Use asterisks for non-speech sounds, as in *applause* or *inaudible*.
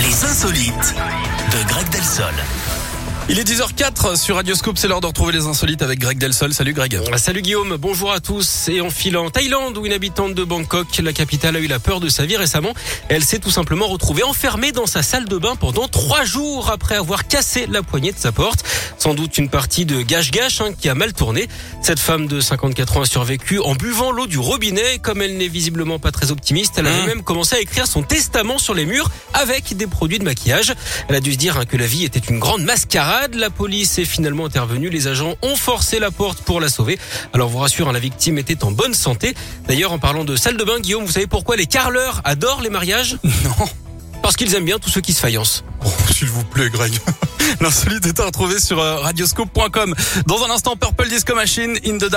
Les insolites de Greg Delsol. Il est 10h04 sur Radioscope, c'est l'heure de retrouver les insolites avec Greg Delsol. Salut Greg. Salut Guillaume, bonjour à tous. Et en filant en Thaïlande, où une habitante de Bangkok, la capitale, a eu la peur de sa vie récemment, elle s'est tout simplement retrouvée enfermée dans sa salle de bain pendant trois jours après avoir cassé la poignée de sa porte. Sans doute une partie de gâche-gâche hein, qui a mal tourné. Cette femme de 54 ans a survécu en buvant l'eau du robinet. Comme elle n'est visiblement pas très optimiste, elle avait Mmh. même commencé à écrire son testament sur les murs avec des produits de maquillage. Elle a dû se dire hein, que la vie était une grande mascarade. La police est finalement intervenue. Les agents ont forcé la porte pour la sauver. Alors vous rassure, hein, la victime était en bonne santé. D'ailleurs, en parlant de salle de bain, Guillaume, vous savez pourquoi les carleurs adorent les mariages? *laughs* Non. Parce qu'ils aiment bien tous ceux qui se faïencent. Oh, s'il vous plaît Greg. *laughs* L'insolite est à retrouver sur euh, radioscope.com. Dans un instant, Purple Disco Machine in the Dark.